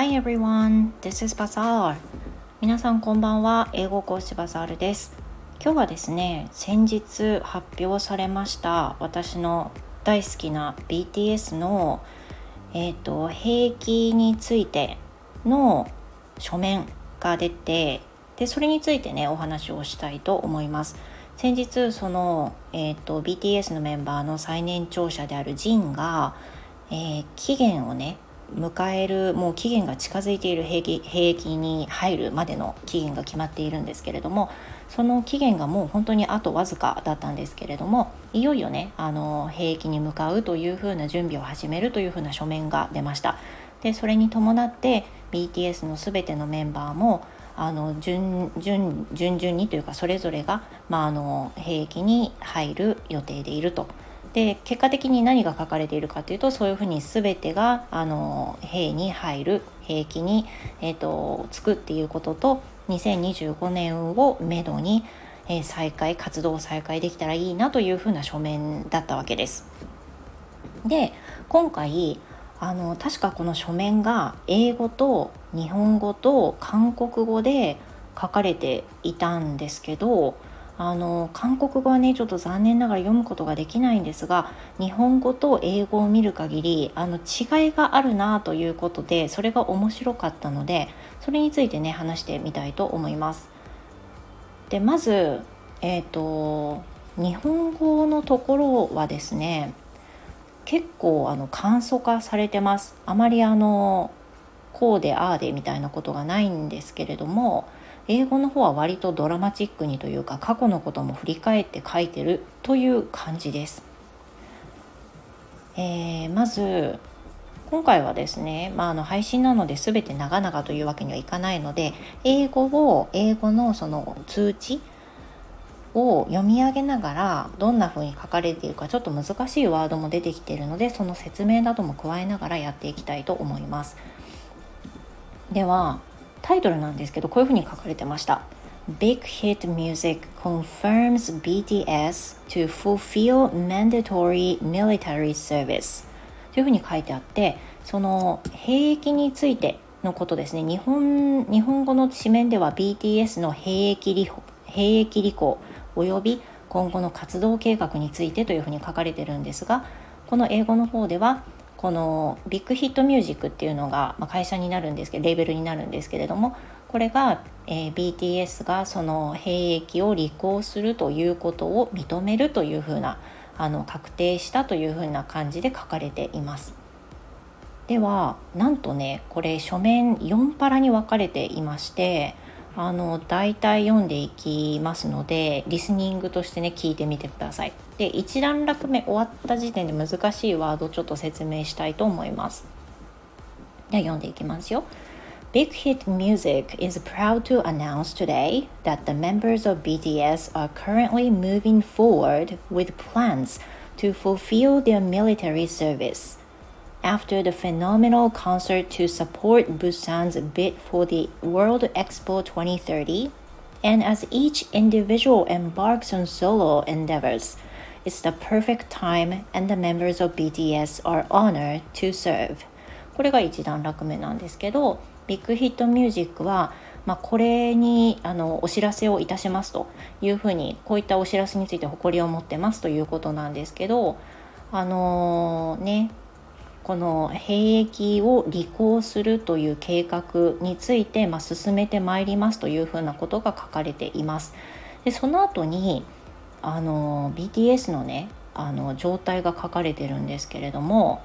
Hi everyone, this is Bazaar. 皆さんこんばんは。英語講師バザールです。今日はですね、先日発表されました私の大好きな BTS のえっ、ー、と兵役についての書面が出て、でそれについてねお話をしたいと思います。先日その、えーと、BTS のメンバーの最年長者であるジンが、えー、期限をね迎えるもう期限が近づいている兵役兵役に入るまでの期限が決まっているんですけれどもその期限がもう本当にあとわずかだったんですけれどもいよいよねあの兵役に向かうというふうな準備を始めるというふうな書面が出ましたでそれに伴って BTS の全てのメンバーもあの順順順々にというかそれぞれが、まあ、あの兵役に入る予定でいると。で結果的に何が書かれているかというとそういうふうに全てがあの兵に入る兵役に、えーと、つくっていうことと2025年をめどに、えー、再開活動を再開できたらいいなというふうな書面だったわけです。で今回あの確かこの書面が英語と日本語と韓国語で書かれていたんですけどあの韓国語はねちょっと残念ながら読むことができないんですが日本語と英語を見る限りあの違いがあるなということでそれが面白かったのでそれについてね話してみたいと思います。でまず、えーと、日本語のところはですね結構あの簡素化されてます。あまりあのこうでああでみたいなことがないんですけれども英語の方は割とドラマチックにというか過去のことも振り返って書いてるという感じです。えー、まず今回はですね、まあ、あの配信なので全て長々というわけにはいかないので英語を英語のその通知を読み上げながらどんな風に書かれているかちょっと難しいワードも出てきているのでその説明なども加えながらやっていきたいと思います。ではタイトルなんですけどこういうふうに書かれてました。Big Hit Music confirms BTS to fulfill mandatory military service. というふうに書いてあってその兵役についてのことですね。日本日本語の紙面では BTS の兵役履兵役履行および今後の活動計画についてというふうに書かれてるんですがこの英語の方ではこのビッグヒットミュージックっていうのが、まあ、会社になるんですけどレーベルになるんですけれどもこれが、えー、BTS がその兵役を履行するということを認めるというふうなあの確定したというふうな感じで書かれています。ではなんとねこれ書面4パラに分かれていましてあの大体読んでいきますのでリスニングとしてね聞いてみてください。で一段落目終わった時点で難しいワードちょっと説明したいと思います。では読んでいきますよ。Big Hit Music is proud to announce today that the members of BTS are currently moving forward with plans to fulfill their military service. After the phenomenal concert to support Busan's bid for the World Expo 2030, and as each individual embarks on solo endeavors, it's the perfect time and the members of BTS are honored to serve. これが一段落目なんですけど、ビッグヒットミュージックは、まあ、これにあのお知らせをいたしますというふうにこういったお知らせについて誇りを持ってますということなんですけどあのー、ねこの兵役を履行するという計画について、まあ、進めてまいりますというふうなことが書かれています。でその後にあの BTS のねあの状態が書かれてるんですけれども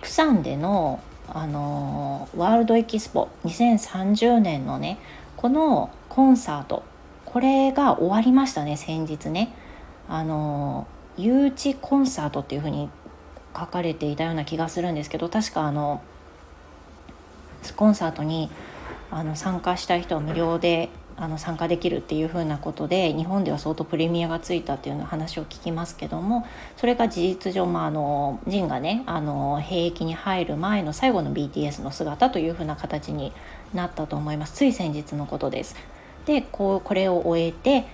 プサンでのあのワールドエキスポ2030年のねこのコンサートこれが終わりましたね先日ねあの誘致コンサートっていうふうに書かれていたような気がするんですけど確かあのコンサートにあの参加したい人は無料であの参加できるっていう風なことで日本では相当プレミアがついたっていうの話を聞きますけどもそれが事実上、まあ、あのジンがねあの兵役に入る前の最後の BTS の姿という風な形になったと思いますつい先日のことです。でこうこれを終えて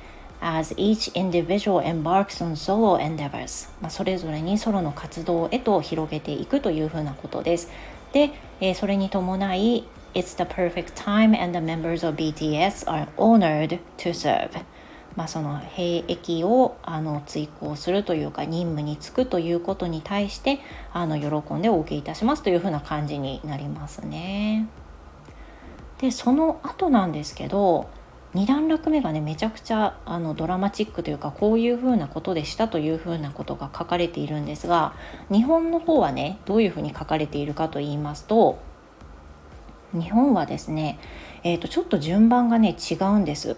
as each individual embarks on solo endeavors、まあ、それぞれにソロの活動へと広げていくというふうなことです。で、えー、それに伴い It's the perfect time and the members of BTS are honored to serve まあ、その兵役をあの追行するというか任務に就くということに対してあの喜んでお受けいたしますというふうな感じになりますね。でその後なんですけど2段落目がねめちゃくちゃあのドラマチックというかこういうふうなことでしたというふうなことが書かれているんですが日本の方はねどういうふうに書かれているかと言いますと日本はですね、えーと、ちょっと順番がね違うんです。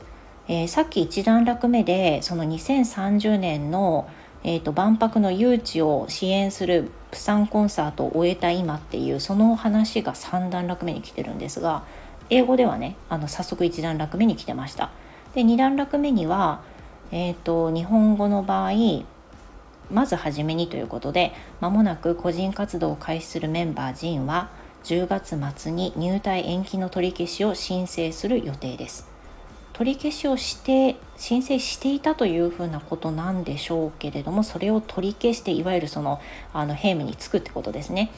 えー、さっき1段落目でその2030年の、えーと、万博の誘致を支援するプサンコンサートを終えた今っていうその話が3段落目に来てるんですが英語ではねあの早速1段落目に来てました。で2段落目には、えーと、日本語の場合まずはじめにということでまもなく個人活動を開始するメンバー JIN は10月末に入隊延期の取り消しを申請する予定です。取り消しをして申請していたというふうなことなんでしょうけれどもそれを取り消していわゆるそのあの兵務に就くってことですね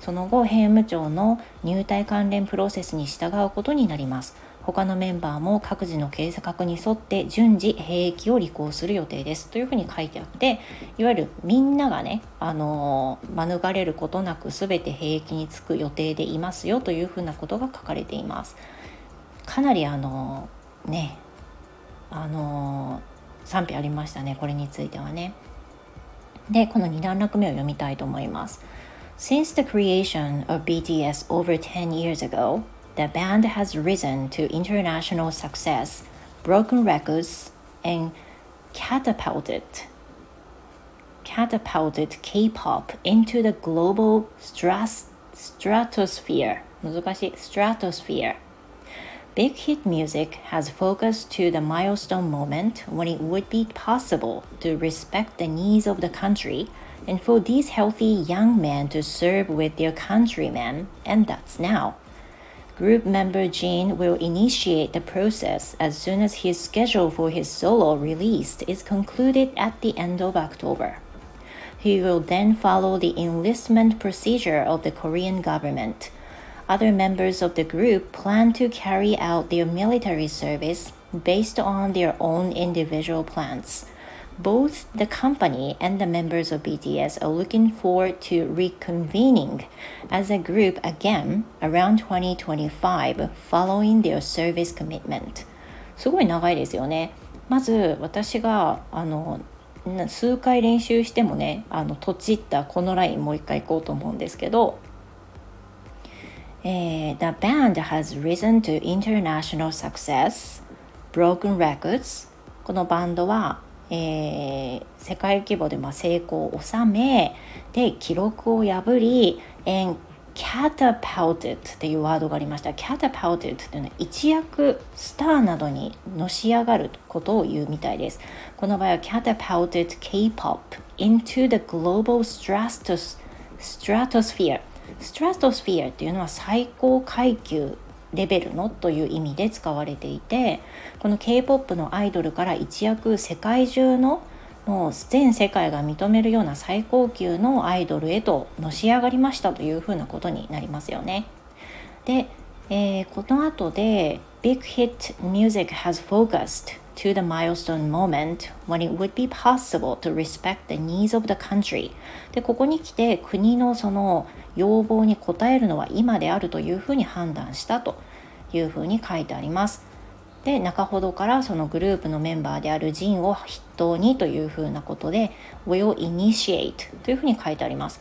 その後兵務庁の入隊関連プロセスに従うことになります。他のメンバーも各自の計画に沿って順次兵役を履行する予定です。というふうに書いてあっていわゆるみんながね、あの免れることなく全て兵役に就く予定でいますよ。というふうなことが書かれています。かなりあのねあの賛否ありましたね。これについてはね。でこの2段落目を読みたいと思います。Since the creation of BTS over 10 years ago, the band has risen to international success, broken records, and catapulted catapulted K-pop into the global stras stratosphere. 難しい stratosphere. Big hit music has focused to the milestone moment when it would be possible to respect the needs of the country and for these healthy young men to serve with their countrymen, and that's now. Group member Gene will initiate the process as soon as his schedule for his solo release is concluded at the end of October. He will then follow the enlistment procedure of the Korean government other members of the group plan to carry out their military service based on their own individual plans. Both the company and the members of BTS are looking forward to reconvening as a group again around 2025 following their service commitment. すごい長いですよね。まず私があの数回練習してもねあのとちったこのラインもう一回行こうと思うんですけどえー、The band has risen to international success, broken records このバンドは、えー、世界規模でまあ成功を収めで記録を破り and catapulted っていうワードがありました。catapulted っていうのは一躍スターなどにのし上がることを言うみたいです。この場合は catapulted K-pop into the global stratos stratosphere ストラトスフィアっていうのは最高階級レベルのという意味で使われていてこの K-POP のアイドルから一躍世界中のもう全世界が認めるような最高級のアイドルへとのし上がりましたというふうなことになりますよね。で、えー、この後で Big Hit Music has focused to the milestone moment when it would be possible to respect the needs of the country. でここに来て国のその要望に応えるのは今であるというふうに判断したというふうに書いてあります。で中ほどからそのグループのメンバーであるジンを筆頭にというふうなことで will initiate というふうに書いてあります。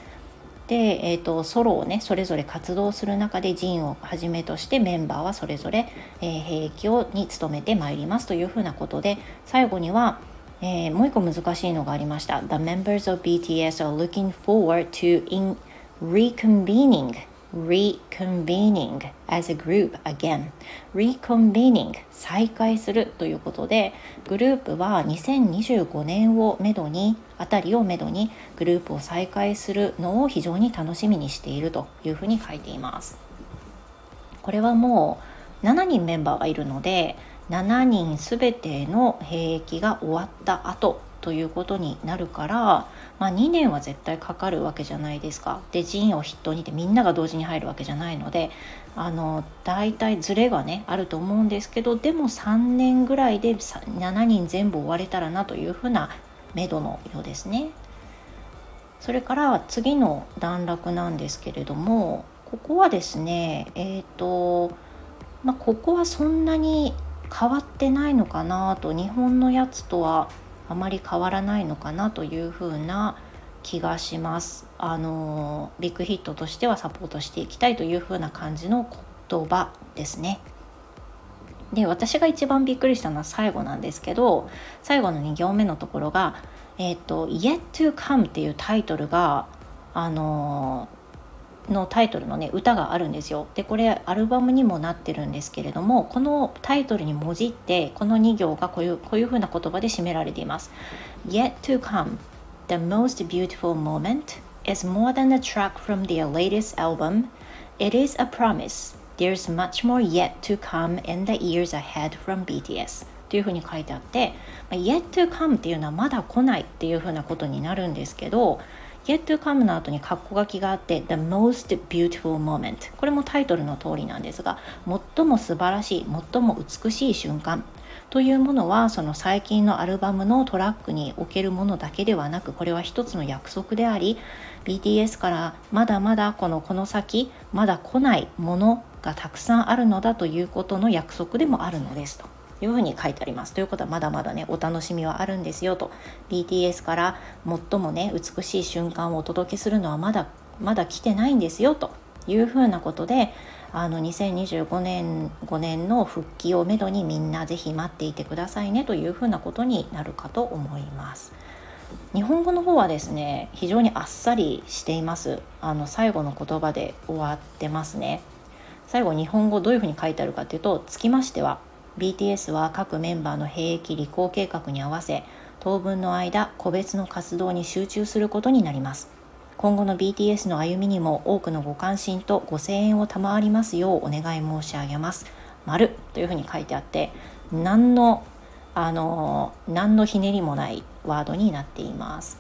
で、えーと、ソロをねそれぞれ活動する中でジンをはじめとしてメンバーはそれぞれ、えー、兵役をに努めてまいりますというふうなことで最後には、えー、もう一個難しいのがありました。The members of BTS are looking forward to in reconvening reconvening as a group again. reconvening 再開するということでグループは2025年をめどにあたりをめどにグループを再開するのを非常に楽しみにしているというふうに書いています。これはもう7人メンバーがいるので7人すべての兵役が終わった後ということになるから、まあ、2年は絶対かかるわけじゃないですか。でジンを筆頭にてみんなが同時に入るわけじゃないのであの大体ズレがねあると思うんですけどでも3年ぐらいで7人全部終われたらなというふうな目処のようですね。それから次の段落なんですけれどもここはですねえっ、ー、とまあ、ここはそんなに変わってないのかなと日本のやつとはあまり変わらないのかなというふうな気がします。あのビッグヒットとしてはサポートしていきたいというふうな感じの言葉ですね。で私が一番びっくりしたのは最後なんですけど最後の2行目のところが「えーと、Yet to Come」っていうタイトルがあののタイトルのね歌があるんですよでこれアルバムにもなってるんですけれどもこのタイトルにもじってこの2行がこういうこういう風な言葉で締められています Yet to come the most beautiful moment is more than a track from their latest album it is a promise there's much more yet to come in the years ahead from BTS というふうに書いてあって、yet to come っていうのはまだ来ないっていうふうなことになるんですけど Yet to come の後に括弧書きがあって The most beautiful moment これもタイトルの通りなんですが最も素晴らしい最も美しい瞬間というものはその最近のアルバムのトラックにおけるものだけではなくこれは一つの約束であり BTS からまだまだこのこの先まだ来ないものがたくさんあるのだということの約束でもあるのですと。いうふうに書いてあります。ということはまだまだねお楽しみはあるんですよと BTS から最もね美しい瞬間をお届けするのはまだまだ来てないんですよというふうなことであの2025年5年の復帰をめどにみんなぜひ待っていてくださいねというふうなことになるかと思います。日本語の方はですね非常にあっさりしていますあの最後の言葉で終わってますね最後日本語どういうふうに書いてあるかというと「つきましては BTS は各メンバーの兵役履行計画に合わせ当分の間個別の活動に集中することになります。今後の BTS の歩みにも多くのご関心とご声援を賜りますようお願い申し上げます。丸というふうに書いてあって何のあの何のひねりもないワードになっています。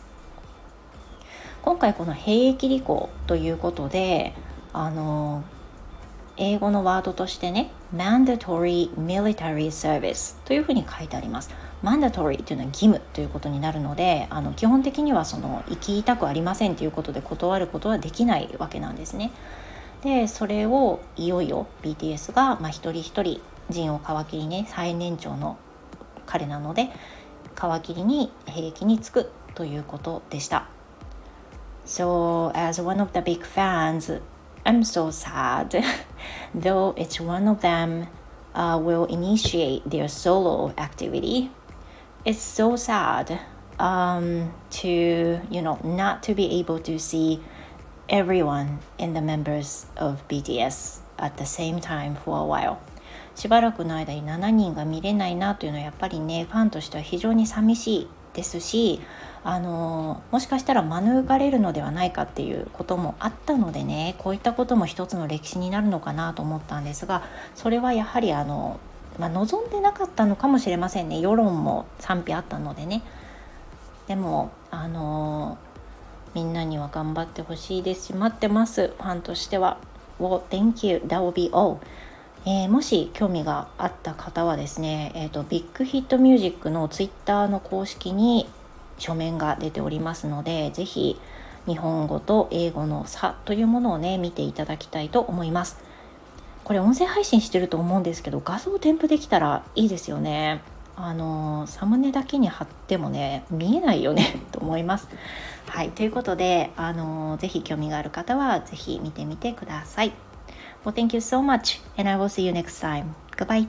今回この兵役履行ということであの英語のワードとしてね mandatory military service というふうに書いてあります。mandatory というのは義務ということになるのであの基本的にはその行きたくありませんということで断ることはできないわけなんですね。でそれをいよいよ BTS が、まあ、一人一人陣を皮切りね最年長の彼なので皮切りに兵役に就くということでした。So as one of the big fans I'm so sad, though each one of them uh, will initiate their solo activity. It's so sad um, to, you know, not to be able to see everyone in the members of BTS at the same time for a while. しばらくの間に7人が見れないなというのはやっぱりねファンとしては非常に寂しい ですしあのもしかしたら免れるのではないかっていうこともあったのでねこういったことも一つの歴史になるのかなと思ったんですがそれはやはりあの、まあ、望んでなかったのかもしれませんね世論も賛否あったのでねでもあのみんなには頑張ってほしいですし待ってますファンとしては Well, thank you. That will be all. えー、もし興味があった方はですね、えーと、ビッグヒットミュージックのツイッターの公式に書面が出ておりますので是非日本語と英語の差というものをね見ていただきたいと思います。これ音声配信してると思うんですけど画像添付できたらいいですよね。あのサムネだけに貼ってもね見えないよね と思います。はいということであのぜひ興味がある方はぜひ見てみてください。Well thank you so much and I will see you next time. Goodbye